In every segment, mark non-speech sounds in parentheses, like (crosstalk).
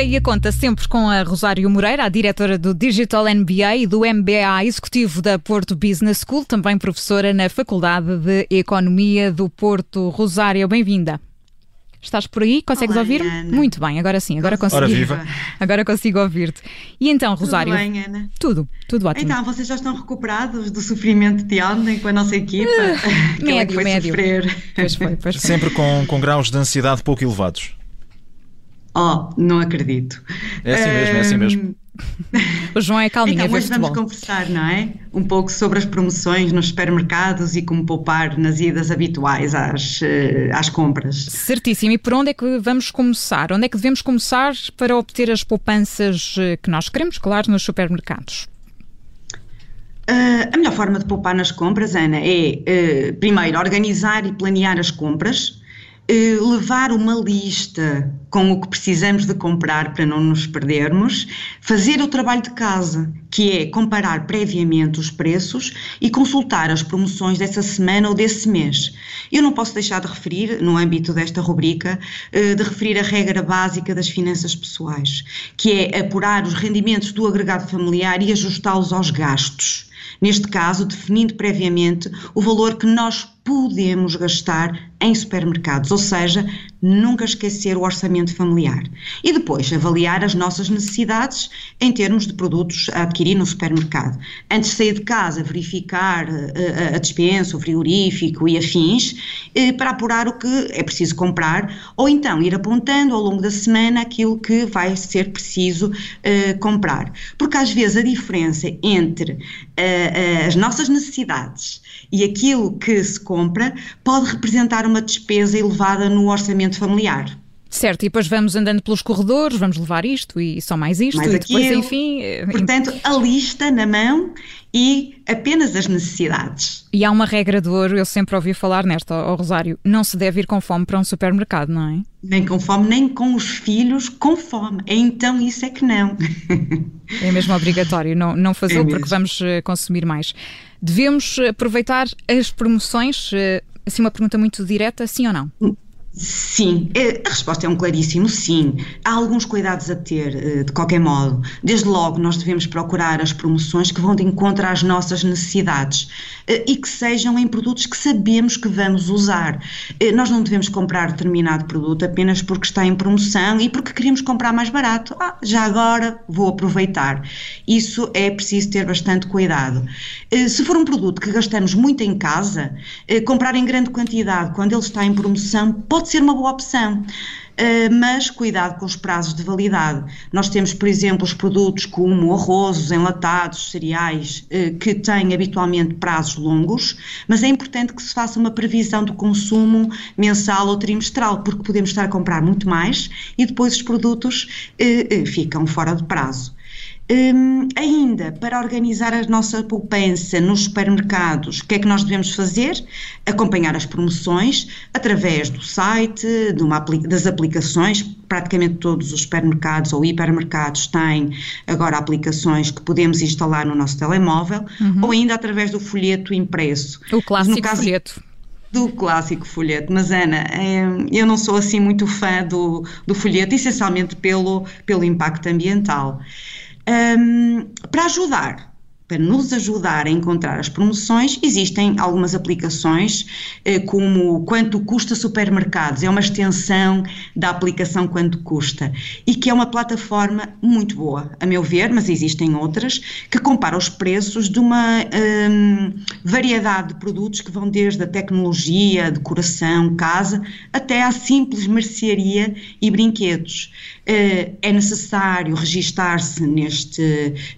Um café e a conta sempre com a Rosário Moreira, a diretora do Digital MBA e do MBA executivo da Porto Business School, também professora na Faculdade de Economia do Porto. Rosário, bem-vinda. Estás por aí? Consegues ouvir-me? Muito bem, agora sim, agora consigo. Ora viva. Agora consigo ouvir-te. E então, Rosário? Tudo bem, Ana? Tudo, tudo ótimo. Então, vocês já estão recuperados do sofrimento de ontem com a nossa equipa? (laughs) Uh, médio, foi médio. Sofrer? Pois foi, pois foi. Sempre com, com graus de ansiedade pouco elevados. Oh, não acredito. É assim mesmo, é assim mesmo. (laughs) O João é calminho, então, hoje vamos futebol. conversar, não é? Um pouco sobre as promoções nos supermercados e como poupar nas idas habituais às, eh, às compras. Certíssimo. E por onde é que vamos começar? Onde é que devemos começar para obter as poupanças eh, que nós queremos, claro, nos supermercados? Uh, a melhor forma de poupar nas compras, Ana, é uh, primeiro organizar e planear as compras, uh, levar uma lista com o que precisamos de comprar para não nos perdermos, fazer o trabalho de casa, que é comparar previamente os preços e consultar as promoções dessa semana ou desse mês. Eu não posso deixar de referir, no âmbito desta rubrica, de referir a regra básica das finanças pessoais, que é apurar os rendimentos do agregado familiar e ajustá-los aos gastos neste caso definindo previamente o valor que nós podemos gastar em supermercados, ou seja, nunca esquecer o orçamento familiar. E depois avaliar as nossas necessidades em termos de produtos a adquirir no supermercado. Antes de sair de casa, verificar a, a dispensa, o frigorífico e afins, para apurar o que é preciso comprar, ou então ir apontando ao longo da semana aquilo que vai ser preciso uh, comprar. Porque às vezes a diferença entre as nossas necessidades e aquilo que se compra pode representar uma despesa elevada no orçamento familiar. Certo, e depois vamos andando pelos corredores, vamos levar isto e só mais isto, mais e depois, aquilo. enfim. Portanto, a lista na mão e apenas as necessidades. E há uma regra de ouro, eu sempre ouvi falar nesta, ao Rosário: não se deve ir com fome para um supermercado, não é? Nem com fome, nem com os filhos com fome. Então, isso é que não. É mesmo obrigatório não, não fazê-lo, É porque vamos uh, consumir mais. Devemos aproveitar as promoções? Assim, uma pergunta muito direta, sim ou não? Sim, a resposta é um claríssimo sim. Há alguns cuidados a ter, de qualquer modo. Desde logo, nós devemos procurar as promoções que vão de encontro às nossas necessidades e que sejam em produtos que sabemos que vamos usar. Nós não devemos comprar determinado produto apenas porque está em promoção e porque queremos comprar mais barato. Ah, já agora vou aproveitar. Isso é preciso ter bastante cuidado. Se for um produto que gastamos muito em casa, comprar em grande quantidade quando ele está em promoção pode ser uma boa opção. Uh, mas cuidado com os prazos de validade. Nós temos, por exemplo, os produtos como arrozos, enlatados, cereais, uh, que têm habitualmente prazos longos, mas é importante que se faça uma previsão do consumo mensal ou trimestral, porque podemos estar a comprar muito mais e depois os produtos uh, ficam fora de prazo. Um, ainda, para organizar a nossa poupança nos supermercados, o que é que nós devemos fazer? Acompanhar as promoções através do site, uma, das aplicações. Praticamente todos os supermercados ou hipermercados têm agora aplicações que podemos instalar no nosso telemóvel, uhum. ou ainda através do folheto impresso. O clássico caso, folheto do clássico folheto, mas Ana, eu não sou assim muito fã do, do folheto, essencialmente pelo, pelo impacto ambiental. Um, para ajudar, para nos ajudar a encontrar as promoções, existem algumas aplicações, eh, como Quanto Custa Supermercados, é uma extensão da aplicação Quanto Custa, e que é uma plataforma muito boa, a meu ver, mas existem outras, que compara os preços de uma hum, variedade de produtos que vão desde a tecnologia, decoração, casa, até à simples mercearia e brinquedos. Uh, é necessário registar-se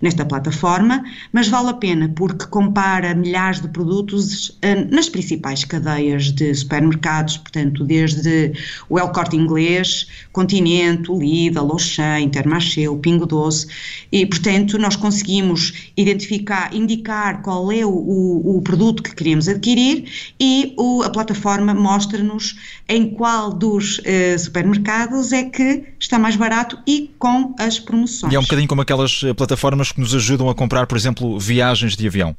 nesta plataforma, mas vale a pena porque compara milhares de produtos uh, nas principais cadeias de supermercados, portanto, desde o El Corte Inglês, Continente, Lidl, Auchan, Intermarché, o Pingo Doce, e, portanto, nós conseguimos identificar, indicar qual é o, o, o produto que queremos adquirir e o, a plataforma mostra-nos em qual dos uh, supermercados é que está mais barato e com as promoções. E é um bocadinho como aquelas plataformas que nos ajudam a comprar, por exemplo, viagens de avião.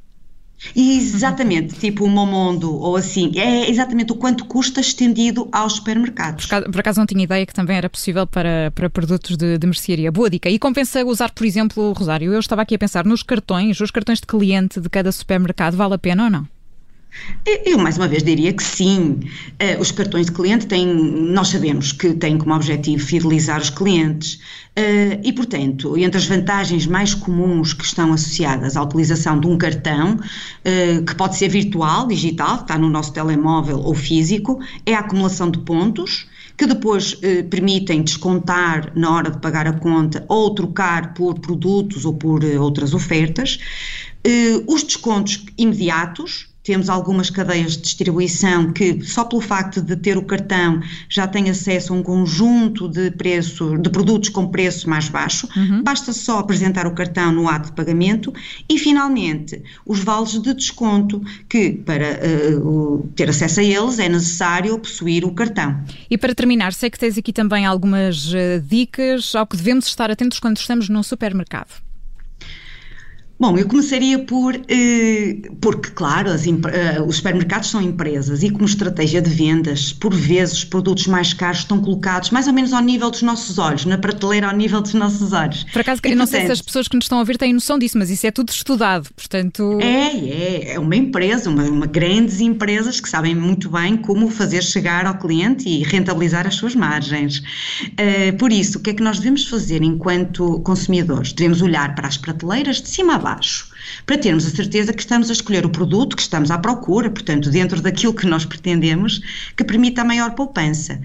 Exatamente, (laughs) tipo o Momondo ou assim. É exatamente o quanto custa estendido aos supermercados. Por, por acaso não tinha ideia que também era possível para, para produtos de, de mercearia. Boa dica. E compensa usar, por exemplo, Rosário, eu estava aqui a pensar nos cartões, os cartões de cliente de cada supermercado, vale a pena ou não? Eu, mais uma vez, diria que sim. Uh, os cartões de cliente têm, nós sabemos que têm como objetivo fidelizar os clientes uh, e, portanto, entre as vantagens mais comuns que estão associadas à utilização de um cartão, uh, que pode ser virtual, digital, está no nosso telemóvel ou físico, é a acumulação de pontos que depois permitem descontar na hora de pagar a conta ou trocar por produtos ou por outras ofertas. os descontos imediatos, temos algumas cadeias de distribuição que, só pelo facto de ter o cartão, já têm acesso a um conjunto de preço, de produtos com preço mais baixo. Uhum. Basta só apresentar o cartão no ato de pagamento. E, finalmente, os vales de desconto, que para uh, ter acesso a eles é necessário possuir o cartão. E para terminar, sei que tens aqui também algumas uh, dicas ao que devemos estar atentos quando estamos num supermercado. Bom, eu começaria por, eh, porque, claro, as, eh, os supermercados são empresas e, como estratégia de vendas, por vezes os produtos mais caros estão colocados mais ou menos ao nível dos nossos olhos, na prateleira ao nível dos nossos olhos. Por acaso, e, eu não portanto, sei se as pessoas que nos estão a ouvir têm noção disso, mas isso é tudo estudado, portanto. É, é, é uma empresa, uma, uma grandes empresas que sabem muito bem como fazer chegar ao cliente e rentabilizar as suas margens. Uh, por isso, o que é que nós devemos fazer enquanto consumidores? Devemos olhar para as prateleiras de cima a baixo baixo, para termos a certeza que estamos a escolher o produto que estamos à procura, portanto, dentro daquilo que nós pretendemos, que permita a maior poupança.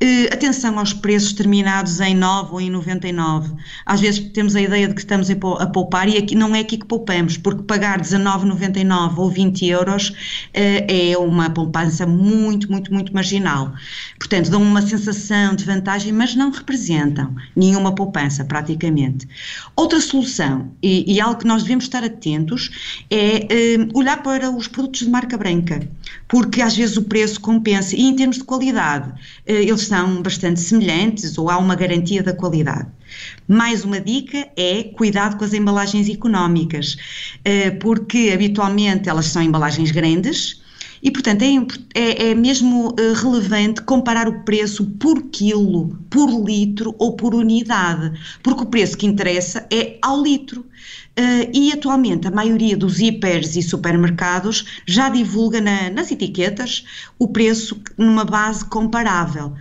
Uh, atenção aos preços terminados em 9 ou em 99. Às vezes temos a ideia de que estamos a poupar e aqui, não é aqui que poupamos, porque pagar 19,99 ou 20 euros uh, é uma poupança muito, muito, muito marginal. Portanto, dão uma sensação de vantagem, mas não representam nenhuma poupança, praticamente. Outra solução, e, e algo que nós devemos estar atentos, é uh, olhar para os produtos de marca branca, porque às vezes o preço compensa, e em termos de qualidade, eles são bastante semelhantes ou há uma garantia da qualidade. Mais uma dica é cuidado com as embalagens económicas, eh, porque habitualmente elas são embalagens grandes. E, portanto, é, é, é, mesmo eh, relevante comparar o preço por quilo, por litro ou por unidade, porque o preço que interessa é ao litro. Uh, e atualmente a maioria dos hipers e supermercados já divulga na, nas etiquetas o preço numa base comparável.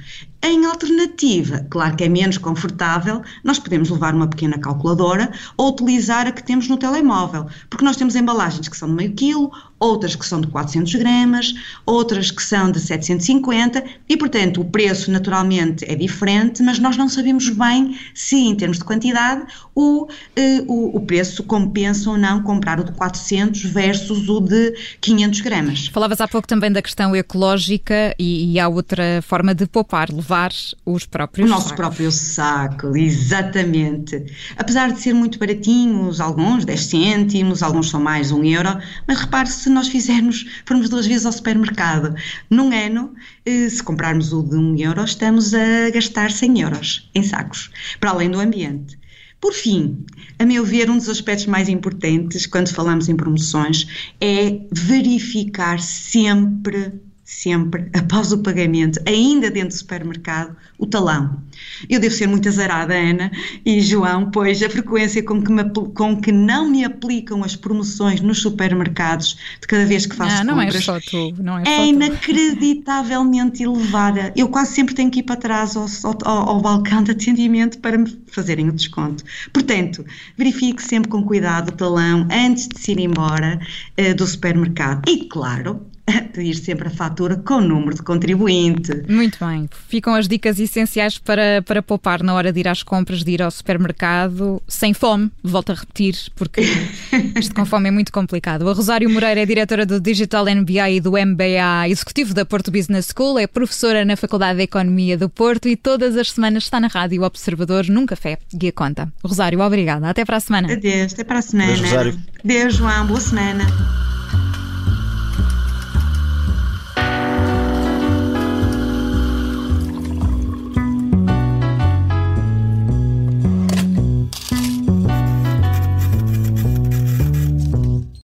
Em alternativa, claro que é menos confortável, nós podemos levar uma pequena calculadora ou utilizar a que temos no telemóvel, porque nós temos embalagens que são de meio quilo, outras que são de 400 gramas, outras que são de 750 e, portanto, o preço naturalmente é diferente, mas nós não sabemos bem se, em termos de quantidade, o, eh, o, o preço compensa ou não comprar o de 400 versus o de 500 gramas. Falavas há pouco também da questão ecológica e, e há outra forma de poupar, levar os próprios O nosso sacos. próprio saco, exatamente. Apesar de ser muito baratinhos, alguns 10 cêntimos, alguns são mais 1 euro, mas repare se nós fizermos, formos duas vezes ao supermercado num ano, eh, se comprarmos o de 1 euro, estamos a gastar 100 euros em sacos, para além do ambiente. Por fim, a meu ver, um dos aspectos mais importantes quando falamos em promoções é verificar sempre sempre, após o pagamento, ainda dentro do supermercado, o talão. Eu devo ser muito azarada, Ana e João, pois a frequência com que, me, com que não me aplicam as promoções nos supermercados de cada vez que faço não, não compras é, só tu, não é, é inacreditavelmente elevada. Eu quase sempre tenho que ir para trás ao, ao, ao balcão de atendimento para me fazerem o desconto. Portanto, verifique sempre com cuidado o talão antes de se ir embora uh, do supermercado. E, claro, (laughs) pedir sempre a fatura com o número de contribuinte. Muito bem. Ficam as dicas essenciais para, para poupar na hora de ir às compras, de ir ao supermercado sem fome. Volto a repetir, porque (laughs) isto com fome é muito complicado. A Rosário Moreira é diretora do Digital MBA e do MBA Executivo da Porto Business School, é professora na Faculdade de Economia do Porto e todas as semanas está na Rádio Observador num café. Guia Conta. Rosário, obrigada. Até para a semana. Adeus, até para a semana. Adeus, Rosário. Adeus, João. Boa semana.